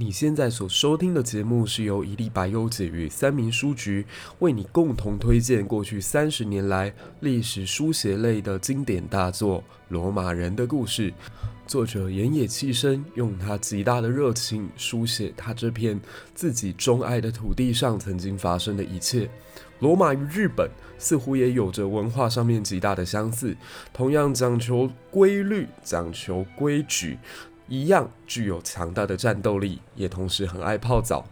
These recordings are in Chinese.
你现在所收听的节目是由一粒百忧解与三民书局为你共同推荐过去三十年来历史书写类的经典大作《罗马人的故事》。作者岩野气生用他极大的热情书写他这片自己钟爱的土地上曾经发生的一切。罗马与日本似乎也有着文化上面极大的相似，同样讲求规律，讲求规矩。一样具有强大的战斗力，也同时很爱泡澡。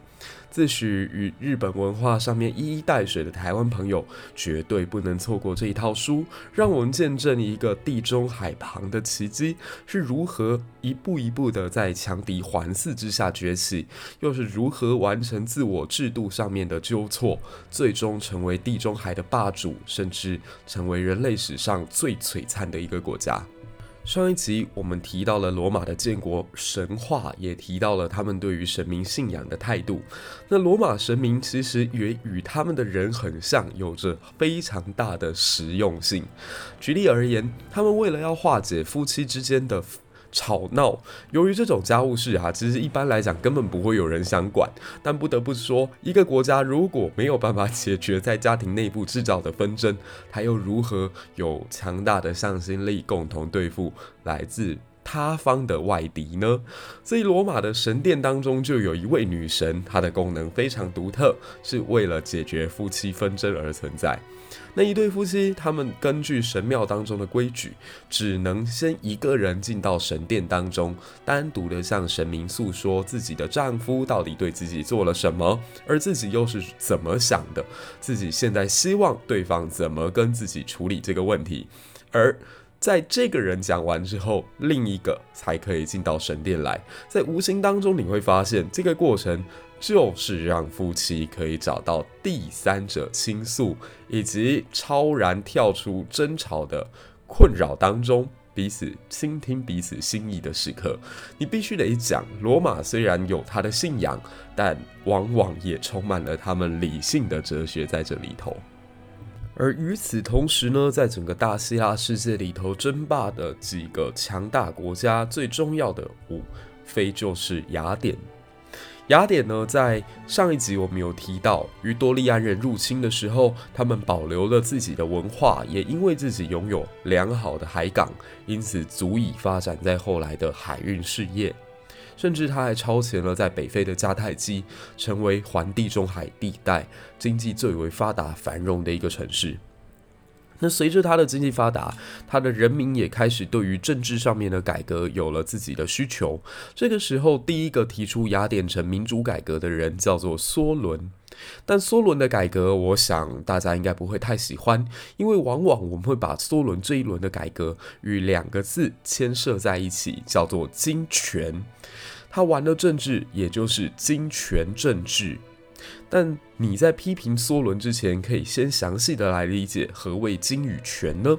自诩与日本文化上面一衣带水的台湾朋友，绝对不能错过这一套书。让我们见证一个地中海旁的奇迹是如何一步一步的在强敌环伺之下崛起，又是如何完成自我制度上面的纠错，最终成为地中海的霸主，甚至成为人类史上最璀璨的一个国家。上一集我们提到了罗马的建国神话，也提到了他们对于神明信仰的态度。那罗马神明其实也与他们的人很像，有着非常大的实用性。举例而言，他们为了要化解夫妻之间的吵闹，由于这种家务事啊，其实一般来讲根本不会有人想管。但不得不说，一个国家如果没有办法解决在家庭内部制造的纷争，他又如何有强大的向心力共同对付来自他方的外敌呢？所以，罗马的神殿当中就有一位女神，她的功能非常独特，是为了解决夫妻纷争而存在。那一对夫妻，他们根据神庙当中的规矩，只能先一个人进到神殿当中，单独的向神明诉说自己的丈夫到底对自己做了什么，而自己又是怎么想的，自己现在希望对方怎么跟自己处理这个问题，而。在这个人讲完之后，另一个才可以进到神殿来。在无形当中，你会发现这个过程就是让夫妻可以找到第三者倾诉，以及超然跳出争吵的困扰当中，彼此倾听彼此心意的时刻。你必须得讲，罗马虽然有他的信仰，但往往也充满了他们理性的哲学在这里头。而与此同时呢，在整个大希腊世界里头争霸的几个强大国家，最重要的无非就是雅典。雅典呢，在上一集我们有提到，于多利安人入侵的时候，他们保留了自己的文化，也因为自己拥有良好的海港，因此足以发展在后来的海运事业。甚至他还超前了在北非的迦太基，成为环地中海地带经济最为发达繁荣的一个城市。那随着他的经济发达，他的人民也开始对于政治上面的改革有了自己的需求。这个时候，第一个提出雅典城民主改革的人叫做梭伦。但梭伦的改革，我想大家应该不会太喜欢，因为往往我们会把梭伦这一轮的改革与两个字牵涉在一起，叫做金权。他玩的政治，也就是金权政治。但你在批评梭伦之前，可以先详细的来理解何谓金与权呢？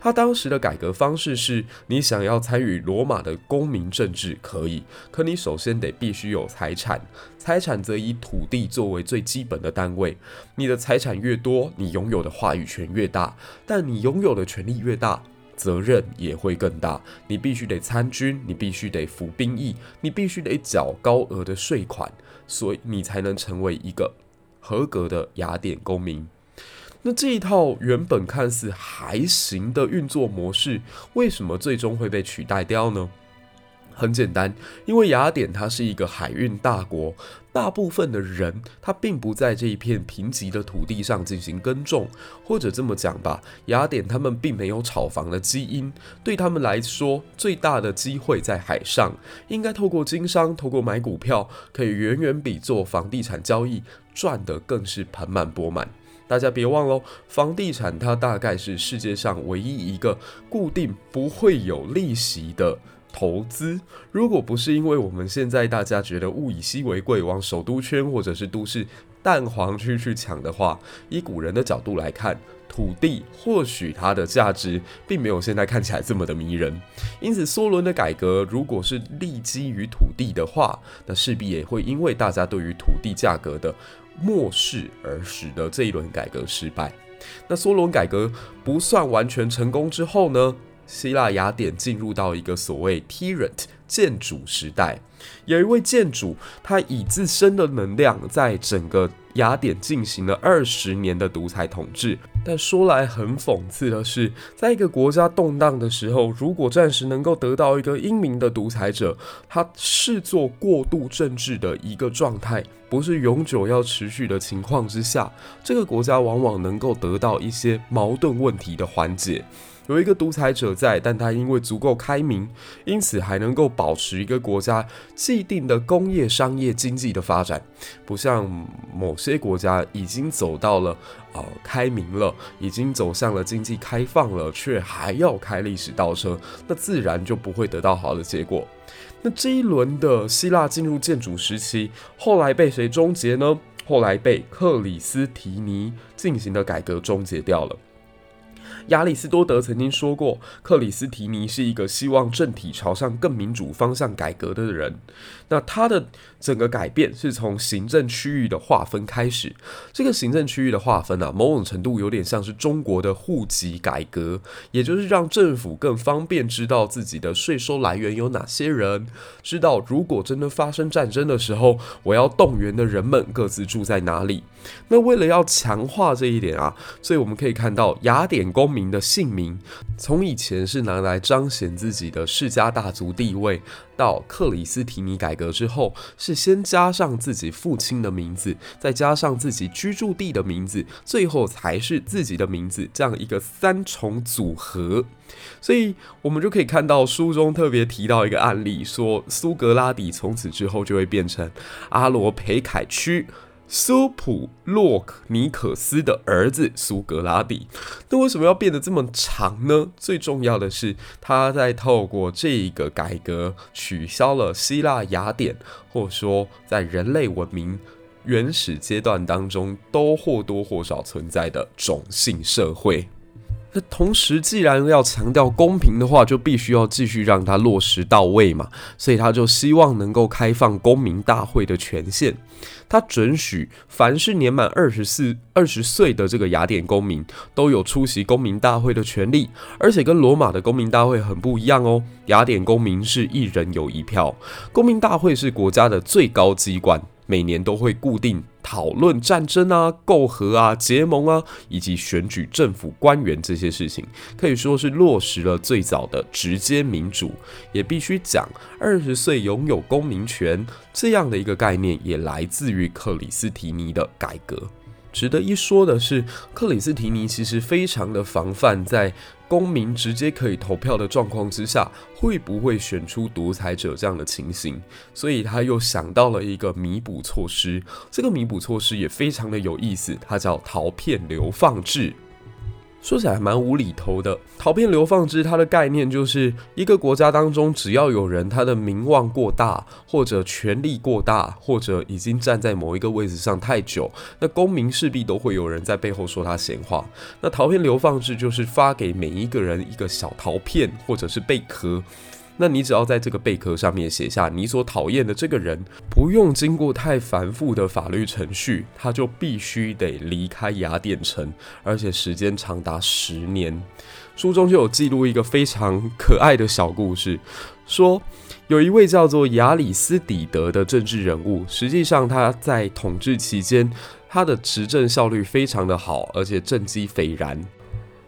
他当时的改革方式是：你想要参与罗马的公民政治可以，可你首先得必须有财产，财产则以土地作为最基本的单位。你的财产越多，你拥有的话语权越大，但你拥有的权力越大，责任也会更大。你必须得参军，你必须得服兵役，你必须得缴高额的税款，所以你才能成为一个合格的雅典公民。那这一套原本看似还行的运作模式，为什么最终会被取代掉呢？很简单，因为雅典它是一个海运大国，大部分的人他并不在这一片贫瘠的土地上进行耕种，或者这么讲吧，雅典他们并没有炒房的基因，对他们来说，最大的机会在海上，应该透过经商，透过买股票，可以远远比做房地产交易赚得更是盆满钵满。大家别忘了，房地产它大概是世界上唯一一个固定不会有利息的。投资，如果不是因为我们现在大家觉得物以稀为贵，往首都圈或者是都市蛋黄区去抢的话，以古人的角度来看，土地或许它的价值并没有现在看起来这么的迷人。因此，梭伦的改革如果是立基于土地的话，那势必也会因为大家对于土地价格的漠视而使得这一轮改革失败。那梭伦改革不算完全成功之后呢？希腊雅典进入到一个所谓 tyrant 建主时代，有一位建主，他以自身的能量在整个雅典进行了二十年的独裁统治。但说来很讽刺的是，在一个国家动荡的时候，如果暂时能够得到一个英明的独裁者，他视作过渡政治的一个状态，不是永久要持续的情况之下，这个国家往往能够得到一些矛盾问题的缓解。有一个独裁者在，但他因为足够开明，因此还能够保持一个国家既定的工业、商业、经济的发展，不像某些国家已经走到了呃开明了，已经走向了经济开放了，却还要开历史倒车，那自然就不会得到好的结果。那这一轮的希腊进入建主时期，后来被谁终结呢？后来被克里斯提尼进行的改革终结掉了。亚里斯多德曾经说过，克里斯提尼是一个希望政体朝向更民主方向改革的人。那他的整个改变是从行政区域的划分开始。这个行政区域的划分啊，某种程度有点像是中国的户籍改革，也就是让政府更方便知道自己的税收来源有哪些人，知道如果真的发生战争的时候，我要动员的人们各自住在哪里。那为了要强化这一点啊，所以我们可以看到雅典公民的姓名，从以前是拿来彰显自己的世家大族地位，到克里斯提尼改革之后，是先加上自己父亲的名字，再加上自己居住地的名字，最后才是自己的名字，这样一个三重组合。所以我们就可以看到书中特别提到一个案例，说苏格拉底从此之后就会变成阿罗培凯区。苏普洛克尼克斯的儿子苏格拉底，那为什么要变得这么长呢？最重要的是，他在透过这个改革，取消了希腊雅典，或者说在人类文明原始阶段当中都或多或少存在的种姓社会。那同时，既然要强调公平的话，就必须要继续让它落实到位嘛。所以他就希望能够开放公民大会的权限，他准许凡是年满二十四、二十岁的这个雅典公民都有出席公民大会的权利，而且跟罗马的公民大会很不一样哦。雅典公民是一人有一票，公民大会是国家的最高机关。每年都会固定讨论战争啊、媾和啊、结盟啊，以及选举政府官员这些事情，可以说是落实了最早的直接民主。也必须讲，二十岁拥有公民权这样的一个概念，也来自于克里斯提尼的改革。值得一说的是，克里斯提尼其实非常的防范，在公民直接可以投票的状况之下，会不会选出独裁者这样的情形，所以他又想到了一个弥补措施。这个弥补措施也非常的有意思，它叫陶片流放制。说起来蛮无厘头的，陶片流放制，它的概念就是一个国家当中，只要有人他的名望过大，或者权力过大，或者已经站在某一个位置上太久，那公民势必都会有人在背后说他闲话。那陶片流放制就是发给每一个人一个小陶片，或者是贝壳。那你只要在这个贝壳上面写下你所讨厌的这个人，不用经过太繁复的法律程序，他就必须得离开雅典城，而且时间长达十年。书中就有记录一个非常可爱的小故事，说有一位叫做亚里斯底德的政治人物，实际上他在统治期间。他的执政效率非常的好，而且政绩斐然。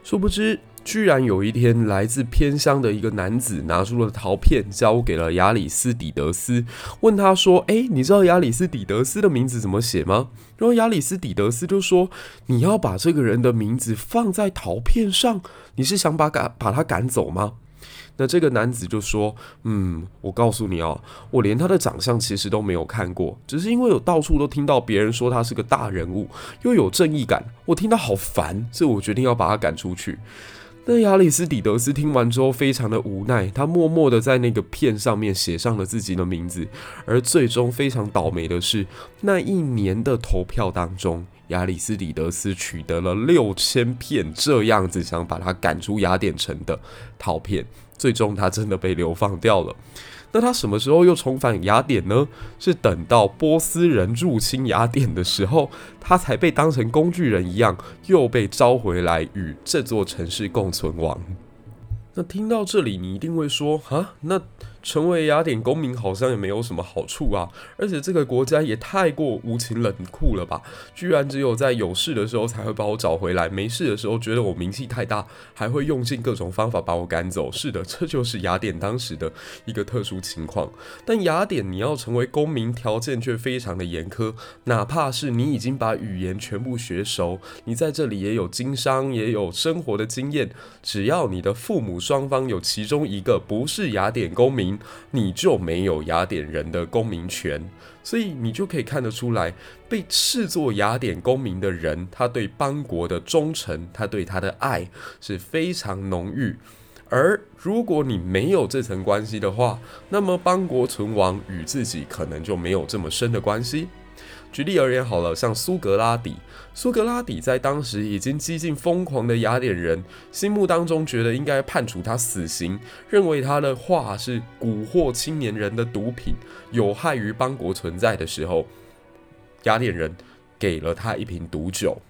殊不知，居然有一天，来自偏乡的一个男子拿出了陶片，交给了亚里斯底德斯，问他说：“诶，你知道亚里斯底德斯的名字怎么写吗？”然后亚里斯底德斯就说：“你要把这个人的名字放在陶片上，你是想把赶把他赶走吗？”那这个男子就说：“嗯，我告诉你哦，我连他的长相其实都没有看过，只是因为有到处都听到别人说他是个大人物，又有正义感，我听到好烦，所以我决定要把他赶出去。”那亚里斯底德斯听完之后非常的无奈，他默默的在那个片上面写上了自己的名字，而最终非常倒霉的是，那一年的投票当中，亚里斯底德斯取得了六千片这样子想把他赶出雅典城的陶片。最终，他真的被流放掉了。那他什么时候又重返雅典呢？是等到波斯人入侵雅典的时候，他才被当成工具人一样，又被召回来与这座城市共存亡。那听到这里，你一定会说：啊，那……成为雅典公民好像也没有什么好处啊，而且这个国家也太过无情冷酷了吧！居然只有在有事的时候才会把我找回来，没事的时候觉得我名气太大，还会用尽各种方法把我赶走。是的，这就是雅典当时的一个特殊情况。但雅典你要成为公民，条件却非常的严苛，哪怕是你已经把语言全部学熟，你在这里也有经商，也有生活的经验，只要你的父母双方有其中一个不是雅典公民，你就没有雅典人的公民权，所以你就可以看得出来，被视作雅典公民的人，他对邦国的忠诚，他对他的爱是非常浓郁。而如果你没有这层关系的话，那么邦国存亡与自己可能就没有这么深的关系。举例而言，好了，像苏格拉底，苏格拉底在当时已经几近疯狂的雅典人心目当中，觉得应该判处他死刑，认为他的话是蛊惑青年人的毒品，有害于邦国存在的时候，雅典人给了他一瓶毒酒。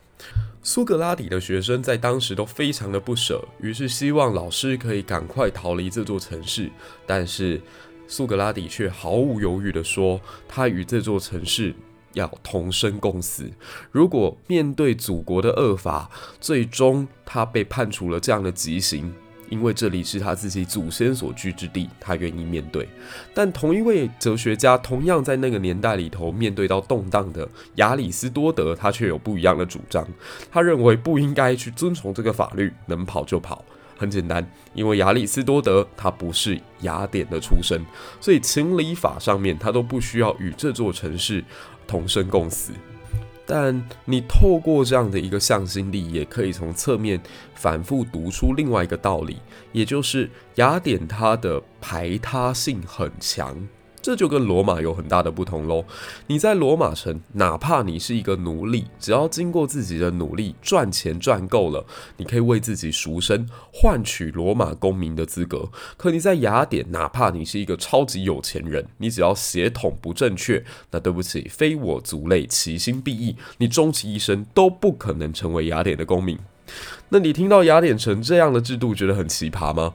苏格拉底的学生在当时都非常的不舍，于是希望老师可以赶快逃离这座城市，但是苏格拉底却毫无犹豫地说，他与这座城市。要同生共死。如果面对祖国的恶法，最终他被判处了这样的极刑，因为这里是他自己祖先所居之地，他愿意面对。但同一位哲学家，同样在那个年代里头面对到动荡的亚里斯多德，他却有不一样的主张。他认为不应该去遵从这个法律，能跑就跑。很简单，因为亚里斯多德他不是雅典的出身，所以情理法上面他都不需要与这座城市。同生共死，但你透过这样的一个向心力，也可以从侧面反复读出另外一个道理，也就是雅典它的排他性很强。这就跟罗马有很大的不同喽。你在罗马城，哪怕你是一个奴隶，只要经过自己的努力赚钱赚够了，你可以为自己赎身，换取罗马公民的资格。可你在雅典，哪怕你是一个超级有钱人，你只要血统不正确，那对不起，非我族类，其心必异，你终其一生都不可能成为雅典的公民。那你听到雅典城这样的制度，觉得很奇葩吗？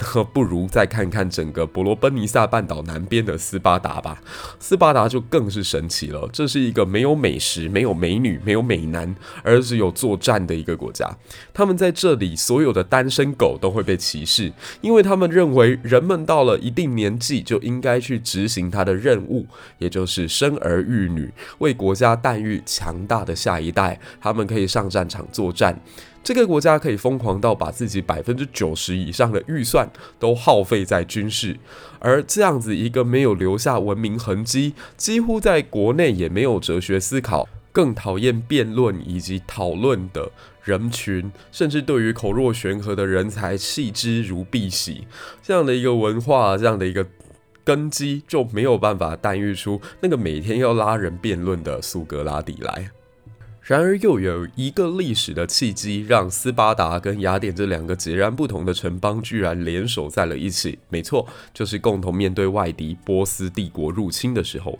那不如再看看整个伯罗奔尼撒半岛南边的斯巴达吧。斯巴达就更是神奇了，这是一个没有美食、没有美女、没有美男，而只有作战的一个国家。他们在这里所有的单身狗都会被歧视，因为他们认为人们到了一定年纪就应该去执行他的任务，也就是生儿育女，为国家诞育强大的下一代。他们可以上战场作战。这个国家可以疯狂到把自己百分之九十以上的预算都耗费在军事，而这样子一个没有留下文明痕迹，几乎在国内也没有哲学思考，更讨厌辩论以及讨论的人群，甚至对于口若悬河的人才弃之如敝屣，这样的一个文化，这样的一个根基，就没有办法诞育出那个每天要拉人辩论的苏格拉底来。然而，又有一个历史的契机，让斯巴达跟雅典这两个截然不同的城邦居然联手在了一起。没错，就是共同面对外敌波斯帝国入侵的时候。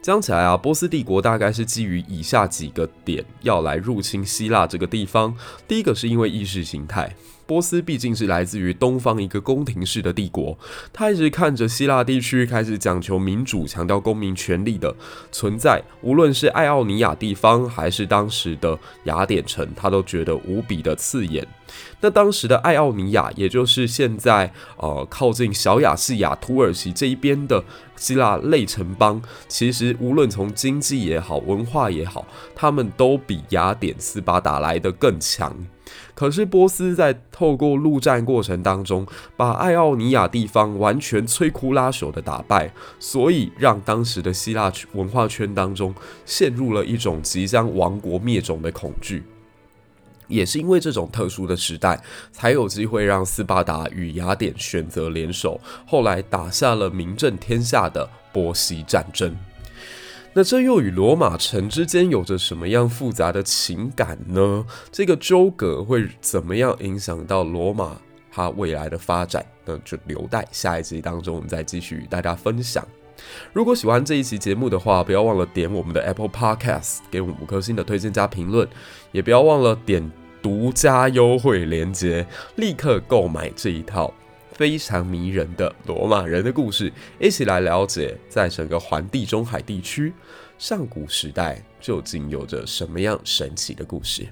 讲起来啊，波斯帝国大概是基于以下几个点要来入侵希腊这个地方。第一个是因为意识形态。波斯毕竟是来自于东方一个宫廷式的帝国，他一直看着希腊地区开始讲求民主、强调公民权利的存在，无论是爱奥尼亚地方还是当时的雅典城，他都觉得无比的刺眼。那当时的爱奥尼亚，也就是现在呃靠近小亚细亚、土耳其这一边的希腊类城邦，其实无论从经济也好、文化也好，他们都比雅典、斯巴达来得更强。可是波斯在透过陆战过程当中，把爱奥尼亚地方完全摧枯拉朽的打败，所以让当时的希腊文化圈当中陷入了一种即将亡国灭种的恐惧。也是因为这种特殊的时代，才有机会让斯巴达与雅典选择联手，后来打下了名震天下的波西战争。那这又与罗马城之间有着什么样复杂的情感呢？这个纠葛会怎么样影响到罗马它未来的发展？那就留待下一集当中我们再继续与大家分享。如果喜欢这一期节目的话，不要忘了点我们的 Apple Podcast，给我五颗星的推荐加评论，也不要忘了点独家优惠链接，立刻购买这一套非常迷人的罗马人的故事，一起来了解在整个环地中海地区上古时代究竟有着什么样神奇的故事。